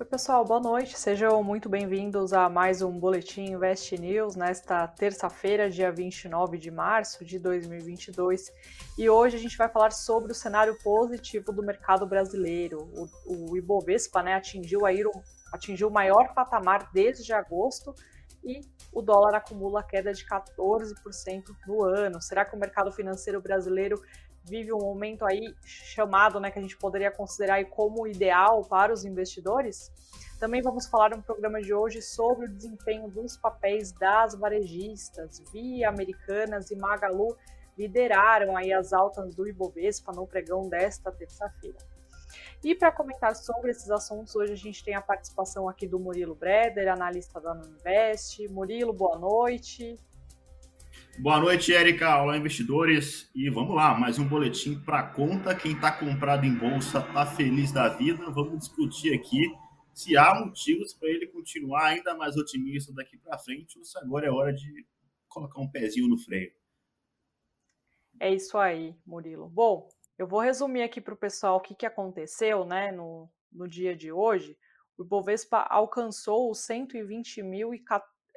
Oi, pessoal, boa noite. Sejam muito bem-vindos a mais um Boletim Invest News nesta terça-feira, dia 29 de março de 2022. E hoje a gente vai falar sobre o cenário positivo do mercado brasileiro. O, o Ibovespa né, atingiu, aí, atingiu o maior patamar desde agosto e o dólar acumula queda de 14% no ano. Será que o mercado financeiro brasileiro vive um momento aí chamado, né, que a gente poderia considerar como ideal para os investidores. Também vamos falar no programa de hoje sobre o desempenho dos papéis das varejistas. Via Americanas e Magalu lideraram aí as altas do Ibovespa no pregão desta terça-feira. E para comentar sobre esses assuntos, hoje a gente tem a participação aqui do Murilo Breder, analista da Nuninvest. Murilo, boa noite. Boa noite, Érica. Olá, investidores. E vamos lá, mais um boletim para conta. Quem está comprado em bolsa está feliz da vida. Vamos discutir aqui se há motivos para ele continuar ainda mais otimista daqui para frente ou se agora é hora de colocar um pezinho no freio. É isso aí, Murilo. Bom, eu vou resumir aqui para o pessoal o que, que aconteceu né, no, no dia de hoje. O Ibovespa alcançou os 120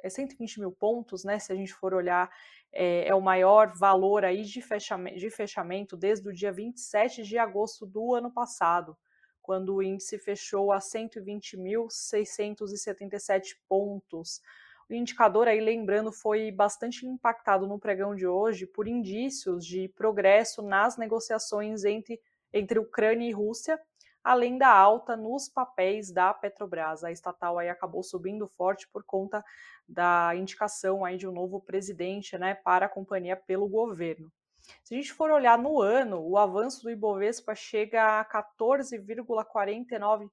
e 120 mil pontos, né? Se a gente for olhar é, é o maior valor aí de fechamento, de fechamento desde o dia 27 de agosto do ano passado, quando o índice fechou a 120.677 pontos. O indicador aí, lembrando, foi bastante impactado no pregão de hoje por indícios de progresso nas negociações entre, entre Ucrânia e Rússia, além da alta nos papéis da Petrobras. A estatal aí acabou subindo forte por conta da indicação aí de um novo presidente né, para a companhia pelo governo. Se a gente for olhar no ano, o avanço do Ibovespa chega a 14,49%.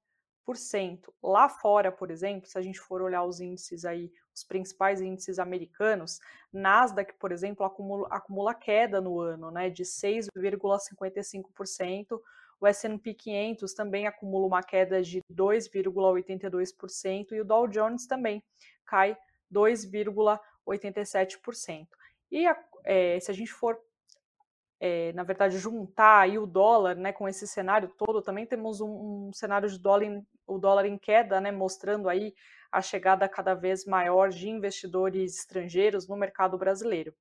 Lá fora, por exemplo, se a gente for olhar os índices aí, os principais índices americanos, Nasdaq, por exemplo, acumula, acumula queda no ano, né, de 6,55%, o S&P 500 também acumula uma queda de 2,82% e o Dow Jones também cai 2,87%. E a, é, se a gente for, é, na verdade, juntar aí o dólar né, com esse cenário todo, também temos um, um cenário de dólar em, o dólar em queda, né, mostrando aí a chegada cada vez maior de investidores estrangeiros no mercado brasileiro.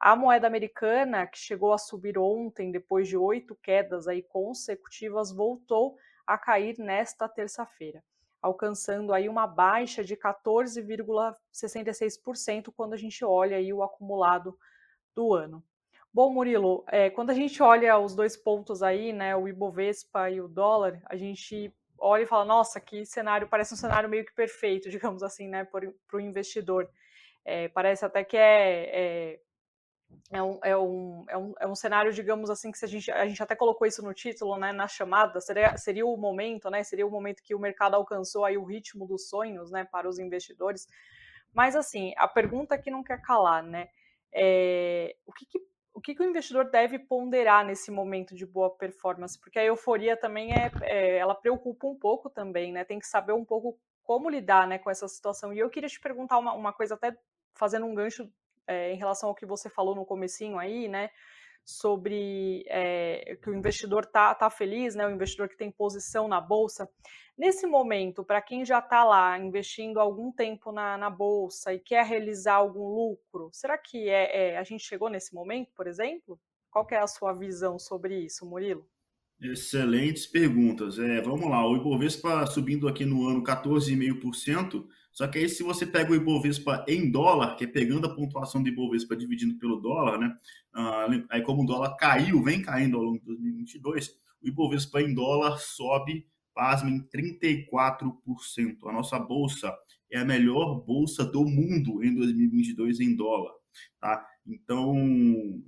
A moeda americana, que chegou a subir ontem, depois de oito quedas aí consecutivas, voltou a cair nesta terça-feira, alcançando aí uma baixa de 14,66% quando a gente olha aí o acumulado do ano. Bom, Murilo, é, quando a gente olha os dois pontos aí, né, o Ibovespa e o dólar, a gente olha e fala, nossa, que cenário, parece um cenário meio que perfeito, digamos assim, né, para o investidor. É, parece até que é, é é um, é, um, é, um, é um cenário, digamos assim, que se a gente, a gente até colocou isso no título, né, na chamada, seria, seria o momento, né, seria o momento que o mercado alcançou aí o ritmo dos sonhos, né, para os investidores. Mas, assim, a pergunta que não quer calar, né, é, o que, que o que, que, o investidor deve ponderar nesse momento de boa performance? Porque a euforia também é, é, ela preocupa um pouco também, né? Tem que saber um pouco como lidar, né, com essa situação. E eu queria te perguntar uma, uma coisa até fazendo um gancho é, em relação ao que você falou no comecinho aí, né? Sobre é, que o investidor tá, tá feliz, né? O investidor que tem posição na bolsa. Nesse momento, para quem já está lá investindo algum tempo na, na, bolsa e quer realizar algum lucro, será que é, é, a gente chegou nesse momento, por exemplo? Qual é a sua visão sobre isso, Murilo? Excelentes perguntas. É, vamos lá, o Ibovespa subindo aqui no ano 14,5%. Só que aí, se você pega o Ibovespa em dólar, que é pegando a pontuação do Ibovespa dividindo pelo dólar, né? Ah, aí, como o dólar caiu, vem caindo ao longo de 2022, o Ibovespa em dólar sobe, pasmem, 34%. A nossa bolsa é a melhor bolsa do mundo em 2022 em dólar, tá? Então,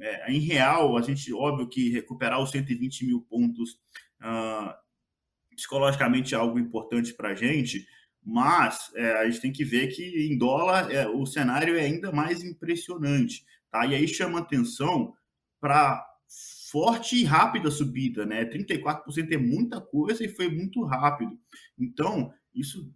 é, em real, a gente, óbvio que recuperar os 120 mil pontos ah, psicologicamente é algo importante para a gente, mas é, a gente tem que ver que em dólar é, o cenário é ainda mais impressionante. Tá? E aí chama atenção para forte e rápida subida, né? 34% é muita coisa e foi muito rápido. Então, isso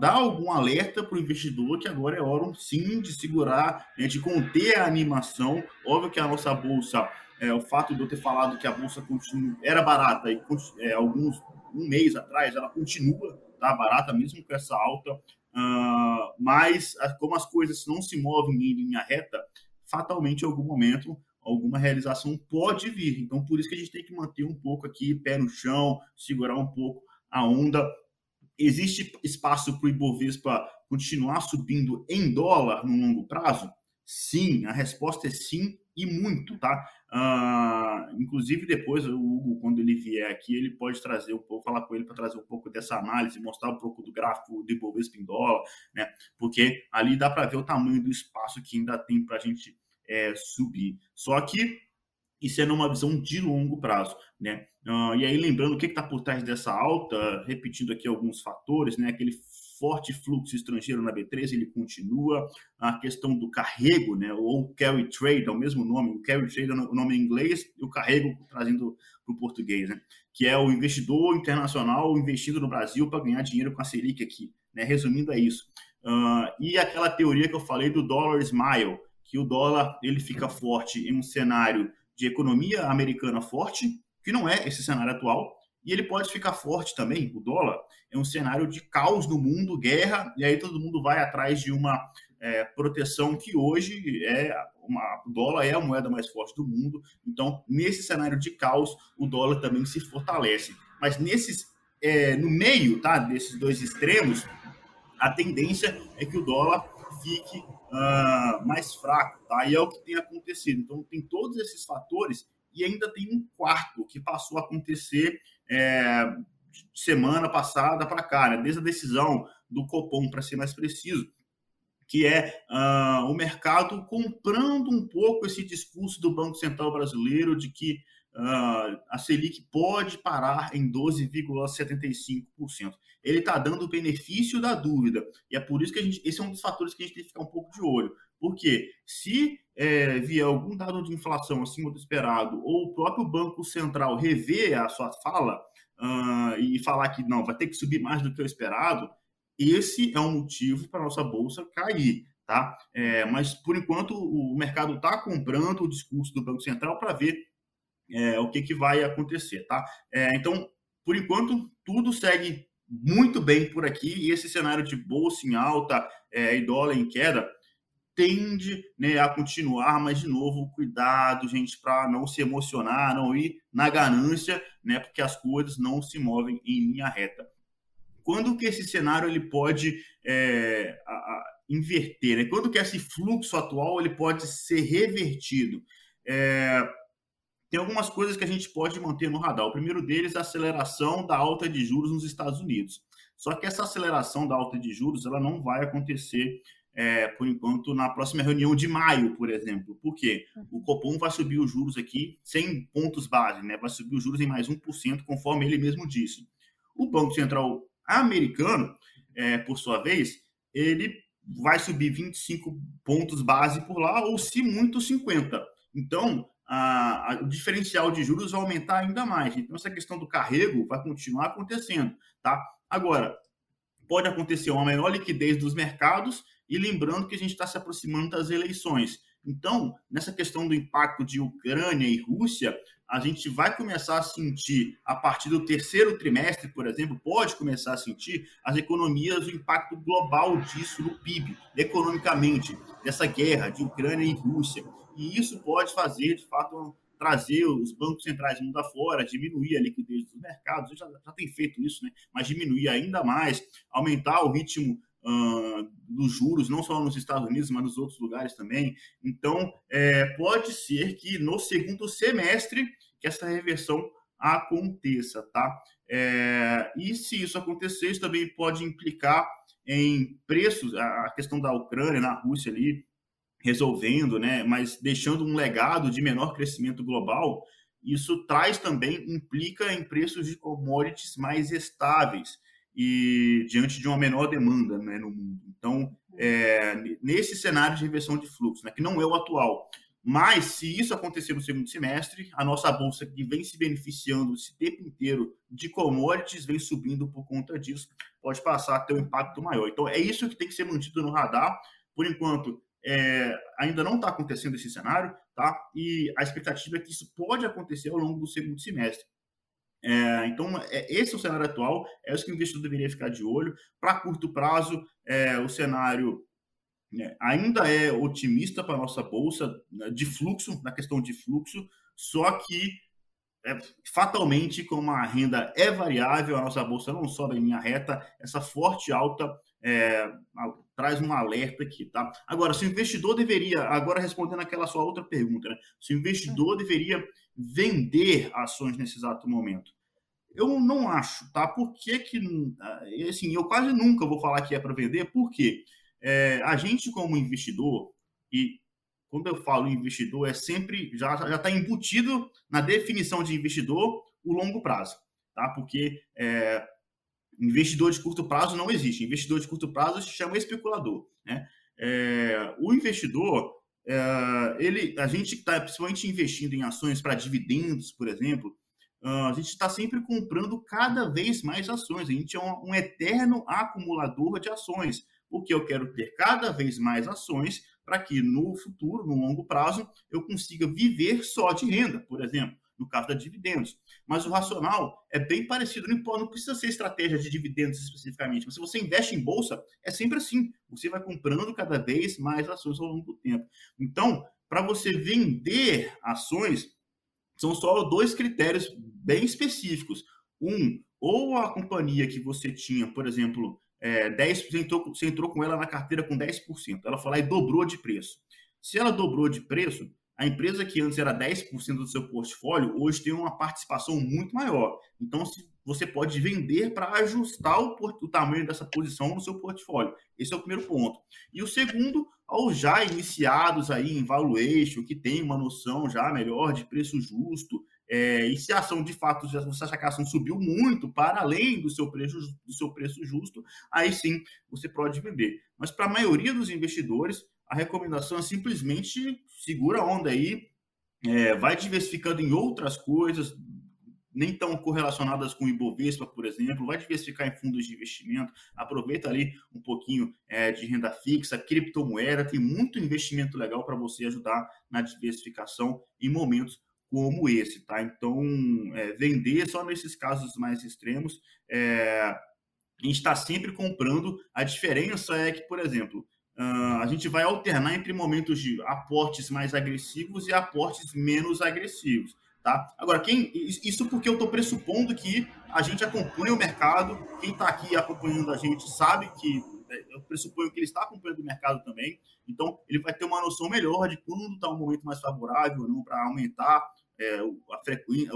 dá algum alerta para o investidor que agora é hora sim de segurar, né, de conter a animação. Óbvio que a nossa bolsa, é, o fato de eu ter falado que a bolsa continua, era barata e é, alguns um mês atrás ela continua tá barata mesmo com essa alta, uh, mas como as coisas não se movem em linha reta, fatalmente em algum momento alguma realização pode vir. Então, por isso que a gente tem que manter um pouco aqui pé no chão, segurar um pouco a onda. Existe espaço para o Ibovespa continuar subindo em dólar no longo prazo? Sim, a resposta é sim e muito, tá? Uh, inclusive, depois, o Hugo, quando ele vier aqui, ele pode trazer um pouco, falar com ele para trazer um pouco dessa análise, mostrar um pouco do gráfico de Ibovespa em dólar, né? Porque ali dá para ver o tamanho do espaço que ainda tem para a gente é, subir. Só que isso é numa visão de longo prazo, né? Uh, e aí, lembrando o que está por trás dessa alta, repetindo aqui alguns fatores, né? Aquele forte fluxo estrangeiro na B3, ele continua. A questão do carrego, né? Ou carry trade, é o mesmo nome. O carry trade é o nome em inglês e o carrego trazendo para o português, né? Que é o investidor internacional investindo no Brasil para ganhar dinheiro com a Selic aqui, né? Resumindo, é isso. Uh, e aquela teoria que eu falei do dollar smile, que o dólar ele fica forte em um cenário de economia americana forte, que não é esse cenário atual, e ele pode ficar forte também, o dólar, é um cenário de caos no mundo, guerra, e aí todo mundo vai atrás de uma é, proteção que hoje é uma, o dólar é a moeda mais forte do mundo, então nesse cenário de caos o dólar também se fortalece. Mas nesses é, no meio tá, desses dois extremos, a tendência é que o dólar fique uh, mais fraco, tá? E é o que tem acontecido. Então, tem todos esses fatores e ainda tem um quarto que passou a acontecer é, semana passada para cá, né? desde a decisão do Copom, para ser mais preciso, que é uh, o mercado comprando um pouco esse discurso do Banco Central brasileiro de que uh, a Selic pode parar em 12,75%. Ele está dando o benefício da dúvida. E é por isso que a gente. Esse é um dos fatores que a gente tem que ficar um pouco de olho. Porque se é, vier algum dado de inflação acima do esperado, ou o próprio Banco Central rever a sua fala uh, e falar que não, vai ter que subir mais do que o esperado, esse é um motivo para a nossa bolsa cair. Tá? É, mas, por enquanto, o mercado está comprando o discurso do Banco Central para ver é, o que, que vai acontecer, tá? É, então, por enquanto, tudo segue muito bem por aqui e esse cenário de bolsa em alta é, e dólar em queda tende né, a continuar, mas de novo, cuidado, gente, para não se emocionar, não ir na ganância, né, porque as coisas não se movem em linha reta. Quando que esse cenário ele pode é, a, a, inverter? Né? Quando que esse fluxo atual ele pode ser revertido? É, tem algumas coisas que a gente pode manter no radar. O primeiro deles é a aceleração da alta de juros nos Estados Unidos. Só que essa aceleração da alta de juros ela não vai acontecer, é, por enquanto, na próxima reunião de maio, por exemplo. Por quê? O Copom vai subir os juros aqui 100 pontos base, né? vai subir os juros em mais 1%, conforme ele mesmo disse. O Banco Central americano, é, por sua vez, ele vai subir 25 pontos base por lá, ou se muito, 50. Então, a, a, o diferencial de juros vai aumentar ainda mais. Então, essa questão do carrego vai continuar acontecendo. Tá? Agora, pode acontecer uma menor liquidez dos mercados e lembrando que a gente está se aproximando das eleições. Então, nessa questão do impacto de Ucrânia e Rússia, a gente vai começar a sentir, a partir do terceiro trimestre, por exemplo, pode começar a sentir as economias, o impacto global disso no PIB, economicamente, dessa guerra de Ucrânia e Rússia. E isso pode fazer, de fato, trazer os bancos centrais mundo afora, diminuir a liquidez dos mercados, já, já tem feito isso, né? mas diminuir ainda mais, aumentar o ritmo uh, dos juros, não só nos Estados Unidos, mas nos outros lugares também. Então, é, pode ser que no segundo semestre que essa reversão aconteça, tá? É, e se isso acontecer, isso também pode implicar em preços, a questão da Ucrânia, na Rússia ali, resolvendo, né, mas deixando um legado de menor crescimento global, isso traz também, implica em preços de commodities mais estáveis e diante de uma menor demanda né, no mundo. Então, é, nesse cenário de reversão de fluxo, né, que não é o atual, mas se isso acontecer no segundo semestre, a nossa bolsa que vem se beneficiando esse tempo inteiro de commodities vem subindo por conta disso, pode passar a ter um impacto maior. Então é isso que tem que ser mantido no radar. Por enquanto, é, ainda não está acontecendo esse cenário, tá? E a expectativa é que isso pode acontecer ao longo do segundo semestre. É, então, é, esse é o cenário atual, é isso que o investidor deveria ficar de olho. Para curto prazo, é, o cenário né, ainda é otimista para a nossa bolsa, né, de fluxo, na questão de fluxo, só que é, fatalmente, como a renda é variável, a nossa bolsa não sobe em linha reta, essa forte alta é, traz um alerta aqui, tá? Agora, se o investidor deveria, agora respondendo aquela sua outra pergunta, né? se o investidor deveria vender ações nesse exato momento, eu não acho, tá? Por que que, assim, eu quase nunca vou falar que é para vender, porque é, a gente como investidor e quando eu falo investidor, é sempre já já está embutido na definição de investidor o longo prazo, tá? Porque é, investidor de curto prazo não existe. Investidor de curto prazo se chama especulador, né? É, o investidor, é, ele, a gente está principalmente investindo em ações para dividendos, por exemplo, a gente está sempre comprando cada vez mais ações. A gente é um, um eterno acumulador de ações porque eu quero ter cada vez mais ações para que no futuro, no longo prazo, eu consiga viver só de renda, por exemplo, no caso da dividendos. Mas o racional é bem parecido, não, precisa ser estratégia de dividendos especificamente, mas se você investe em bolsa, é sempre assim, você vai comprando cada vez mais ações ao longo do tempo. Então, para você vender ações, são só dois critérios bem específicos. Um, ou a companhia que você tinha, por exemplo, é, 10, você entrou, você entrou com ela na carteira com 10%. Ela lá e dobrou de preço. Se ela dobrou de preço, a empresa que antes era 10% do seu portfólio, hoje tem uma participação muito maior. Então, você pode vender para ajustar o, o, tamanho dessa posição no seu portfólio. Esse é o primeiro ponto. E o segundo, aos já iniciados aí em valuation, que tem uma noção já melhor de preço justo, é, e se a ação de fato, você achar que a ação subiu muito para além do seu preço, do seu preço justo, aí sim você pode vender. Mas para a maioria dos investidores, a recomendação é simplesmente segura a onda aí, é, vai diversificando em outras coisas, nem tão correlacionadas com o Ibovespa, por exemplo, vai diversificar em fundos de investimento, aproveita ali um pouquinho é, de renda fixa, criptomoeda, tem muito investimento legal para você ajudar na diversificação em momentos como esse, tá? Então, é, vender só nesses casos mais extremos, é, a gente está sempre comprando. A diferença é que, por exemplo, uh, a gente vai alternar entre momentos de aportes mais agressivos e aportes menos agressivos, tá? Agora, quem isso porque eu estou pressupondo que a gente acompanha o mercado, quem está aqui acompanhando a gente sabe que é, eu pressuponho que ele está acompanhando o mercado também, então ele vai ter uma noção melhor de quando está um momento mais favorável ou não para aumentar é, a frequência,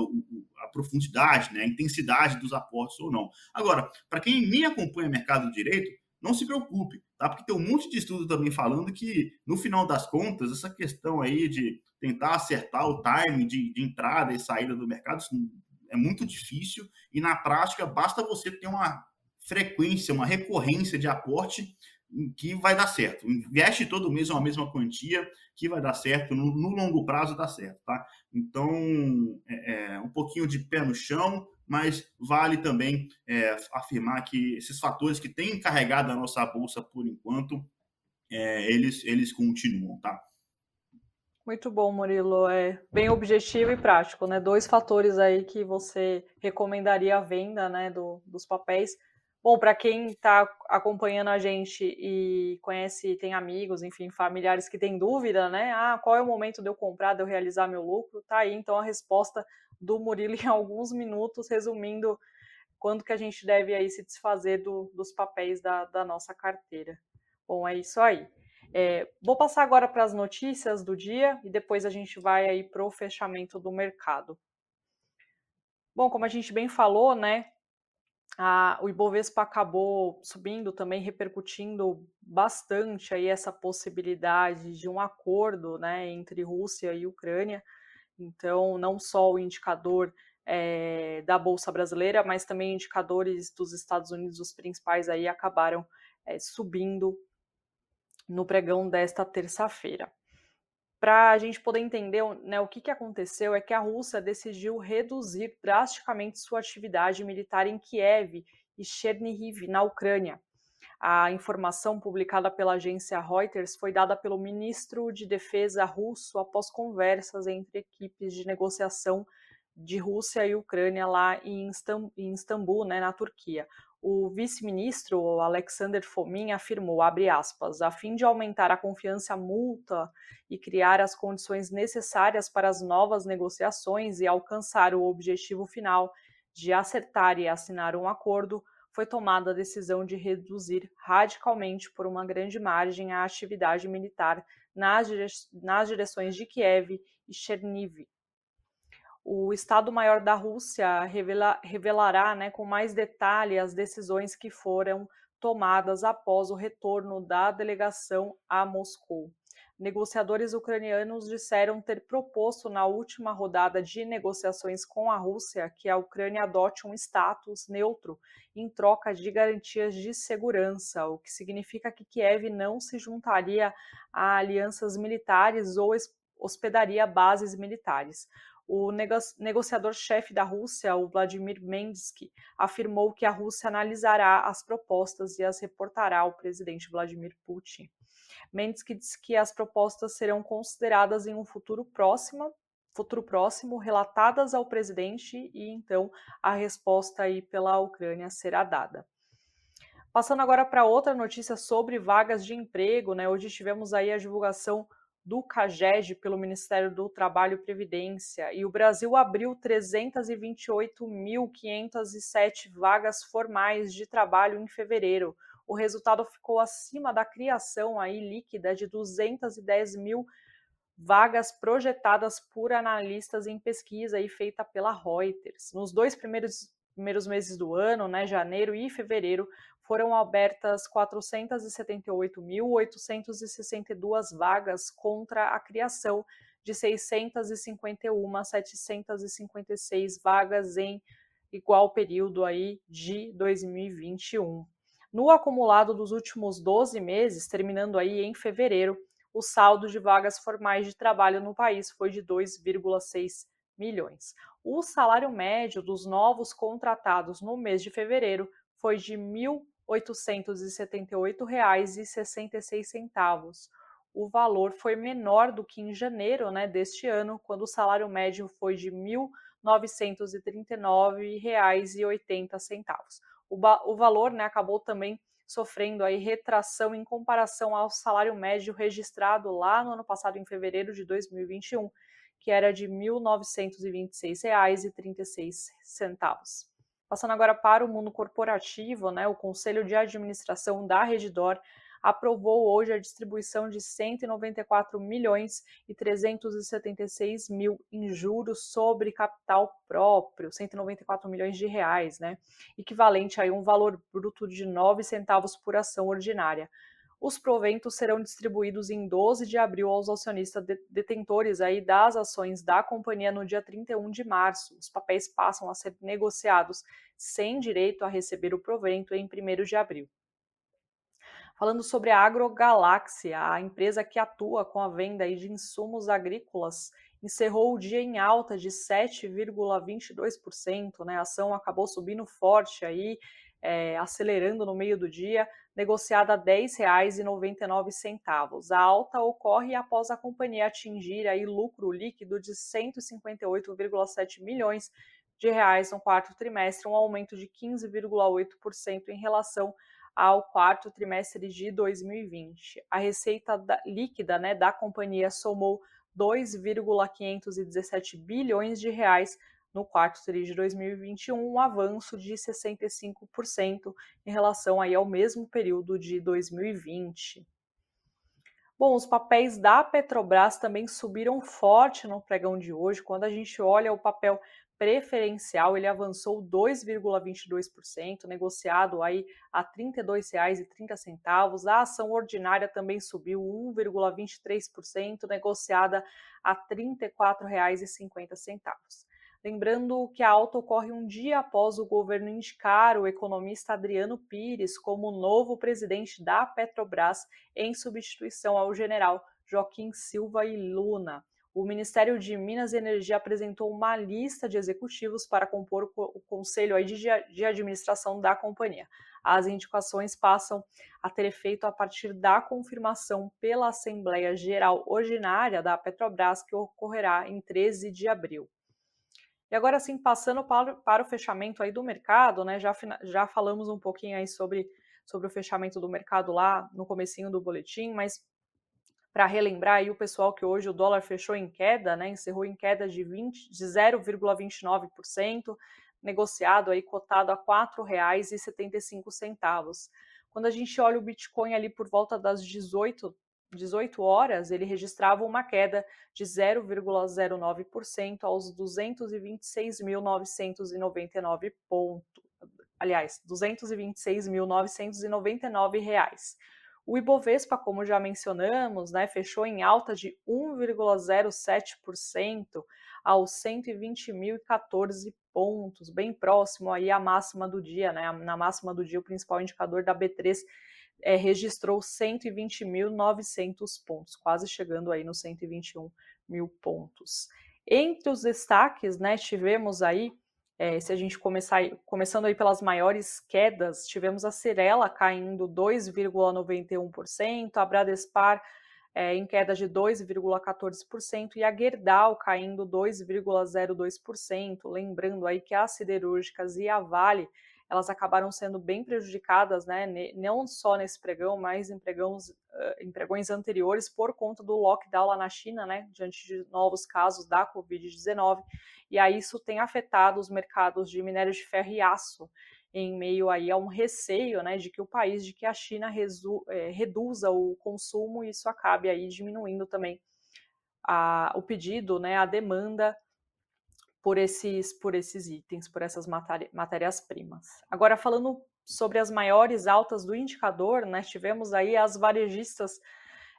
a profundidade, né, a intensidade dos aportes ou não. Agora, para quem nem acompanha o mercado direito, não se preocupe, tá? Porque tem um monte de estudo também falando que, no final das contas, essa questão aí de tentar acertar o time de, de entrada e saída do mercado é muito difícil e, na prática, basta você ter uma frequência, uma recorrência de aporte que vai dar certo. Investe todo mês uma mesma quantia que vai dar certo, no, no longo prazo dá certo, tá? Então, é, é, um pouquinho de pé no chão, mas vale também é, afirmar que esses fatores que têm carregado a nossa bolsa por enquanto, é, eles, eles continuam, tá? Muito bom, Murilo. É bem objetivo e prático, né? Dois fatores aí que você recomendaria a venda, né, do, dos papéis Bom, para quem está acompanhando a gente e conhece, tem amigos, enfim, familiares que têm dúvida, né? Ah, qual é o momento de eu comprar, de eu realizar meu lucro? Tá aí, então, a resposta do Murilo em alguns minutos, resumindo quando que a gente deve aí se desfazer do, dos papéis da, da, nossa carteira. Bom, é isso aí. É, vou passar agora para as notícias do dia e depois a gente vai aí para o fechamento do mercado. Bom, como a gente bem falou, né, a, o Ibovespa acabou subindo também, repercutindo bastante aí essa possibilidade de um acordo né, entre Rússia e Ucrânia. Então, não só o indicador é, da Bolsa Brasileira, mas também indicadores dos Estados Unidos, os principais aí, acabaram é, subindo no pregão desta terça-feira para a gente poder entender né, o que, que aconteceu, é que a Rússia decidiu reduzir drasticamente sua atividade militar em Kiev e Chernihiv, na Ucrânia. A informação publicada pela agência Reuters foi dada pelo ministro de Defesa russo após conversas entre equipes de negociação de Rússia e Ucrânia lá em Istambul, né, na Turquia. O vice-ministro Alexander Fomin afirmou, aspas, a fim de aumentar a confiança mútua e criar as condições necessárias para as novas negociações e alcançar o objetivo final de acertar e assinar um acordo, foi tomada a decisão de reduzir radicalmente por uma grande margem a atividade militar nas, dire nas direções de Kiev e Cherniv. O Estado-Maior da Rússia revela, revelará né, com mais detalhe as decisões que foram tomadas após o retorno da delegação a Moscou. Negociadores ucranianos disseram ter proposto na última rodada de negociações com a Rússia que a Ucrânia adote um status neutro em troca de garantias de segurança, o que significa que Kiev não se juntaria a alianças militares ou hospedaria bases militares. O negociador-chefe da Rússia, o Vladimir Mensky, afirmou que a Rússia analisará as propostas e as reportará ao presidente Vladimir Putin. Mensky disse que as propostas serão consideradas em um futuro próximo, futuro próximo, relatadas ao presidente e então a resposta aí pela Ucrânia será dada. Passando agora para outra notícia sobre vagas de emprego, né? Hoje tivemos aí a divulgação do CAGED pelo Ministério do Trabalho e Previdência e o Brasil abriu 328.507 vagas formais de trabalho em fevereiro, o resultado ficou acima da criação aí líquida de 210 mil vagas projetadas por analistas em pesquisa aí feita pela Reuters. Nos dois primeiros, primeiros meses do ano, né, janeiro e fevereiro, foram abertas 478.862 vagas contra a criação de 651.756 vagas em igual período aí de 2021. No acumulado dos últimos 12 meses, terminando aí em fevereiro, o saldo de vagas formais de trabalho no país foi de 2,6 milhões. O salário médio dos novos contratados no mês de fevereiro foi de R$ 1.878,66. O valor foi menor do que em janeiro né, deste ano, quando o salário médio foi de R$ 1.939,80 o, o valor né, acabou também sofrendo aí retração em comparação ao salário médio registrado lá no ano passado, em fevereiro de 2021, que era de R$ 1.926,36. Passando agora para o mundo corporativo, né, o Conselho de Administração da Redditor aprovou hoje a distribuição de 194 milhões e 376 mil em juros sobre capital próprio, 194 milhões de reais, né? Equivalente a um valor bruto de 9 centavos por ação ordinária. Os proventos serão distribuídos em 12 de abril aos acionistas detentores aí das ações da companhia no dia 31 de março. Os papéis passam a ser negociados sem direito a receber o provento em 1 de abril falando sobre a AgroGaláxia, a empresa que atua com a venda de insumos agrícolas, encerrou o dia em alta de 7,22%, né? A ação acabou subindo forte aí, é, acelerando no meio do dia, negociada a R$ 10,99. A alta ocorre após a companhia atingir aí lucro líquido de 158,7 milhões de reais no quarto trimestre, um aumento de 15,8% em relação ao quarto trimestre de 2020. A receita da, líquida né, da companhia somou 2,517 bilhões de reais no quarto trimestre de 2021, um avanço de 65% em relação aí ao mesmo período de 2020. Bom, os papéis da Petrobras também subiram forte no pregão de hoje. Quando a gente olha o papel preferencial ele avançou 2,22%, negociado aí a R$ 32,30. A ação ordinária também subiu 1,23%, negociada a R$ 34,50. Lembrando que a alta ocorre um dia após o governo indicar o economista Adriano Pires como novo presidente da Petrobras, em substituição ao general Joaquim Silva e Luna o Ministério de Minas e Energia apresentou uma lista de executivos para compor o conselho de administração da companhia. As indicações passam a ter efeito a partir da confirmação pela Assembleia Geral Ordinária da Petrobras, que ocorrerá em 13 de abril. E agora, assim, passando para, para o fechamento aí do mercado, né? Já, já falamos um pouquinho aí sobre, sobre o fechamento do mercado lá no comecinho do boletim, mas para relembrar aí o pessoal que hoje o dólar fechou em queda, né? Encerrou em queda de, 20, de 0,29%, negociado aí cotado a R$ 4,75. Quando a gente olha o Bitcoin ali por volta das 18 18 horas, ele registrava uma queda de 0,09% aos 226.999 pontos. Aliás, 226.999 reais. O Ibovespa, como já mencionamos, né, fechou em alta de 1,07% aos 120.014 pontos, bem próximo aí à máxima do dia, né? Na máxima do dia, o principal indicador da B3 é, registrou 120.900 pontos, quase chegando aí nos 121 mil pontos. Entre os destaques, né, tivemos aí, é, se a gente começar começando aí pelas maiores quedas, tivemos a Cirela caindo 2,91%, a Bradespar é, em queda de 2,14% e a Gerdau caindo 2,02%. Lembrando aí que as siderúrgicas e a Vale elas acabaram sendo bem prejudicadas, né, não só nesse pregão, mas em, pregões, em pregões anteriores por conta do lockdown lá na China, né, diante de novos casos da Covid-19, e aí isso tem afetado os mercados de minério de ferro e aço, em meio aí a um receio, né, de que o país, de que a China resu, é, reduza o consumo e isso acabe aí diminuindo também a, o pedido, né, a demanda por esses, por esses itens, por essas matérias-primas. Agora, falando sobre as maiores altas do indicador, né, tivemos aí as varejistas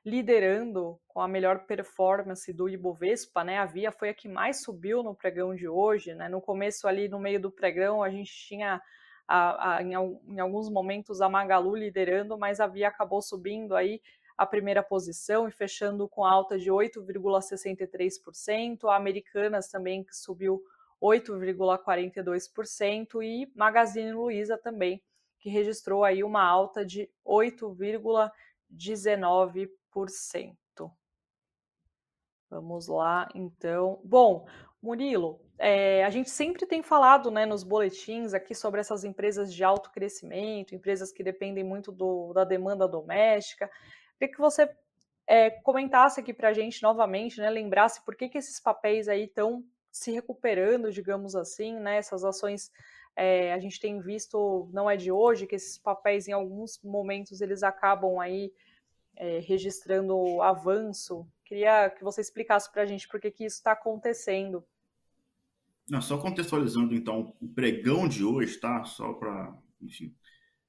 liderando com a melhor performance do Ibovespa, né? A Via foi a que mais subiu no pregão de hoje, né? No começo ali, no meio do pregão, a gente tinha a, a, em, em, alguns momentos a Magalu liderando, mas a Via acabou subindo aí a primeira posição e fechando com alta de 8,63%. A Americanas também que subiu 8,42% e Magazine Luiza também que registrou aí uma alta de 8,19%. Vamos lá, então. Bom, Murilo, é, a gente sempre tem falado né, nos boletins aqui sobre essas empresas de alto crescimento, empresas que dependem muito do, da demanda doméstica. Queria que você é, comentasse aqui para a gente novamente, né, lembrasse por que, que esses papéis aí estão se recuperando, digamos assim, né, essas ações é, a gente tem visto, não é de hoje, que esses papéis em alguns momentos eles acabam aí é, registrando avanço. Queria que você explicasse para a gente por que, que isso está acontecendo. Não, só contextualizando então o pregão de hoje, tá? Só para, enfim,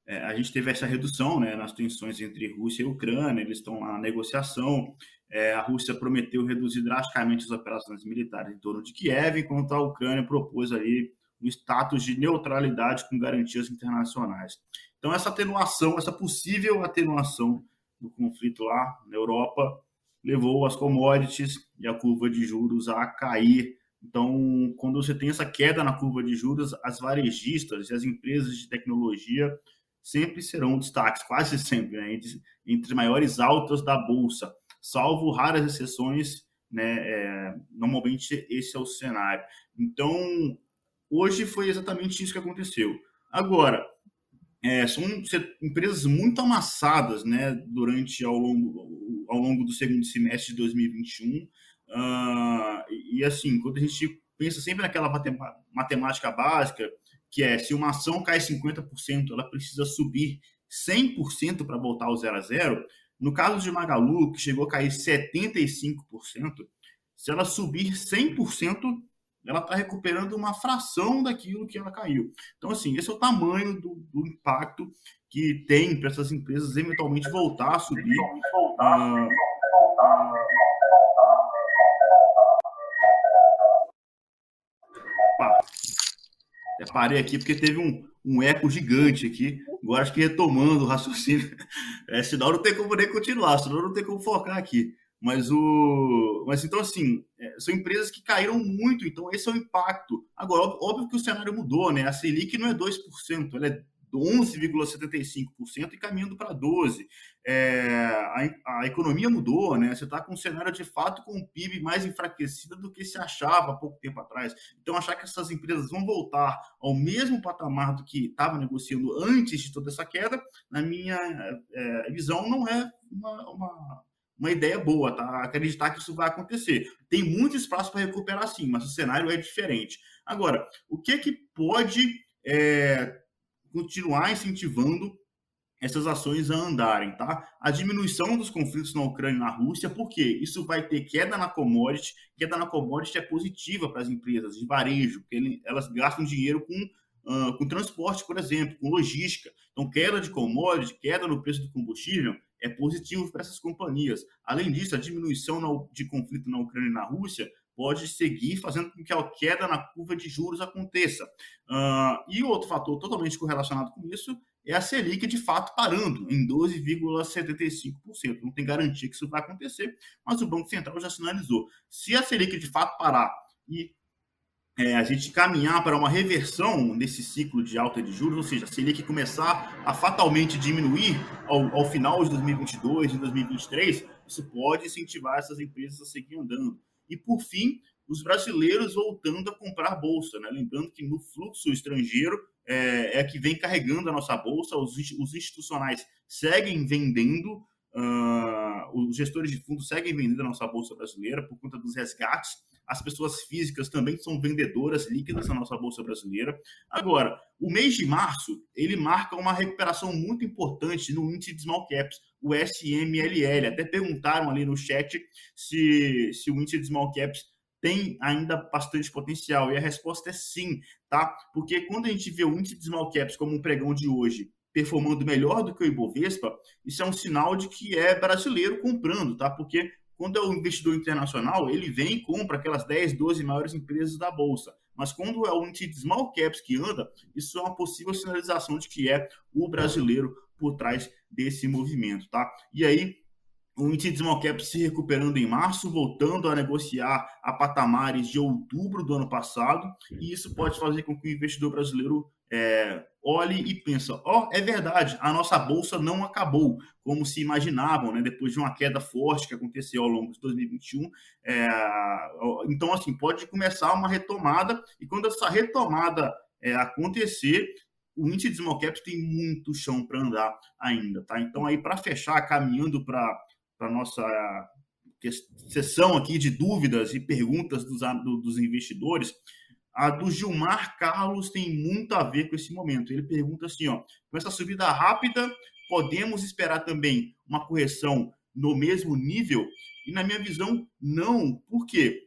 é, a gente teve essa redução né, nas tensões entre Rússia e Ucrânia, eles estão na negociação. É, a Rússia prometeu reduzir drasticamente as operações militares em torno de Kiev, enquanto a Ucrânia propôs ali um status de neutralidade com garantias internacionais. Então, essa atenuação, essa possível atenuação do conflito lá na Europa, levou as commodities e a curva de juros a cair. Então, quando você tem essa queda na curva de juros, as varejistas e as empresas de tecnologia sempre serão destaques, quase sempre, né, entre, maiores altas da Bolsa, salvo raras exceções, né, é, normalmente esse é o cenário. Então, hoje foi exatamente isso que aconteceu. Agora, é, são empresas muito amassadas né, durante ao longo, ao longo do segundo semestre de 2021. Uh, ah, e assim, quando a gente pensa sempre naquela matemática básica, que é se uma ação cai 50%, ela precisa subir 100% para voltar ao zero a zero. No caso de Magalu, que chegou a cair 75%, se ela subir 100%, ela está recuperando uma fração daquilo que ela caiu. Então, assim, esse é o tamanho do, do impacto que tem para essas empresas eventualmente voltar a subir. Parei aqui porque teve um, um eco gigante aqui. Agora acho que retomando o raciocínio. É, senão não tem como nem continuar, senão não tem como focar aqui. Mas o. Mas então, assim, é, são empresas que caíram muito, então esse é o impacto. Agora, óbvio que o cenário mudou, né? A Selic não é 2%, ela é 11,75% e caminhando para 12%. É, a, a, economia mudou, né? Você está com um cenário de fato com o PIB mais enfraquecido do que se achava há pouco tempo atrás. Então, achar que essas empresas vão voltar ao mesmo patamar do que estava negociando antes de toda essa queda, na minha é, visão, não é uma, uma uma ideia boa, tá? Acreditar que isso vai acontecer. Tem muito espaço para recuperar sim, mas o cenário é diferente. Agora, o que que pode é, continuar incentivando essas ações a andarem, tá? A diminuição dos conflitos na Ucrânia e na Rússia, porque isso vai ter queda na commodity, queda na commodity é positiva para as empresas de varejo, porque elas gastam dinheiro com, uh, com transporte, por exemplo, com logística. Então, queda de commodity, queda no preço do combustível é positivo para essas companhias. Além disso, a diminuição de conflito na Ucrânia e na Rússia pode seguir fazendo com que a queda na curva de juros aconteça. Uh, e outro fator totalmente correlacionado com isso é a Selic de fato parando em 12,75%. Não tem garantia que isso vai acontecer, mas o Banco Central já sinalizou. Se a Selic de fato parar e é, a gente caminhar para uma reversão nesse ciclo de alta de juros, ou seja, a Selic começar a fatalmente diminuir ao, ao final de 2022 e 2023, isso pode incentivar essas empresas a seguir andando. E, por fim, os brasileiros voltando a comprar bolsa. Né? Lembrando que no fluxo estrangeiro é, é que vem carregando a nossa bolsa, os, os institucionais seguem vendendo, uh, os gestores de fundos seguem vendendo a nossa bolsa brasileira por conta dos resgates. As pessoas físicas também são vendedoras líquidas na nossa bolsa brasileira. Agora, o mês de março ele marca uma recuperação muito importante no índice de small caps, o SMLL. Até perguntaram ali no chat se, se o índice de small caps tem ainda bastante potencial? E a resposta é sim, tá? Porque quando a gente vê o índice de small caps como um pregão de hoje performando melhor do que o Ibovespa, isso é um sinal de que é brasileiro comprando, tá? Porque quando é o investidor internacional, ele vem e compra aquelas 10, 12 maiores empresas da bolsa. Mas quando é o índice de small caps que anda, isso é uma possível sinalização de que é o brasileiro por trás desse movimento, tá? E aí, o índice de small cap se recuperando em março, voltando a negociar a patamares de outubro do ano passado, e isso pode fazer com que o investidor brasileiro é, olhe e pensa, ó, oh, é verdade, a nossa bolsa não acabou, como se imaginavam, né, depois de uma queda forte que aconteceu ao longo de 2021. É, então, assim, pode começar uma retomada, e quando essa retomada é, acontecer, o índice de small caps tem muito chão para andar ainda, tá? Então, aí, para fechar, caminhando para para nossa sessão aqui de dúvidas e perguntas dos, dos investidores, a do Gilmar Carlos tem muito a ver com esse momento. Ele pergunta assim, ó, com essa subida rápida, podemos esperar também uma correção no mesmo nível? E na minha visão, não. Por quê?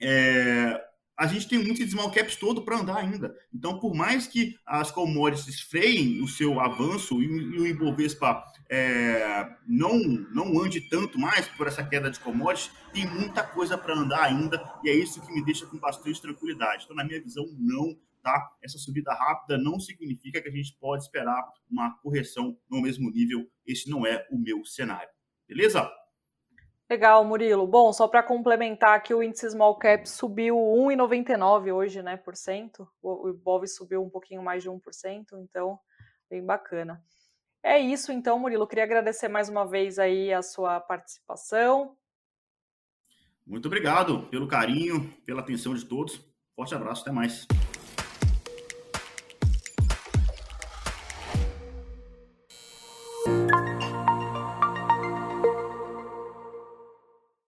É, a gente tem índice de small caps todo para andar ainda. Então, por mais que as commodities freiem o seu avanço e, e o Ibovespa é, não, não ande tanto mais por essa queda de commodities, tem muita coisa para andar ainda e é isso que me deixa com bastante tranquilidade. Então, na minha visão, não. Tá? Essa subida rápida não significa que a gente pode esperar uma correção no mesmo nível. Esse não é o meu cenário. Beleza? Legal, Murilo. Bom, só para complementar que o índice small cap subiu 1,99 hoje, né, por cento. O Ibov subiu um pouquinho mais de 1%, então bem bacana. É isso então, Murilo. Queria agradecer mais uma vez aí a sua participação. Muito obrigado pelo carinho, pela atenção de todos. Forte abraço, até mais.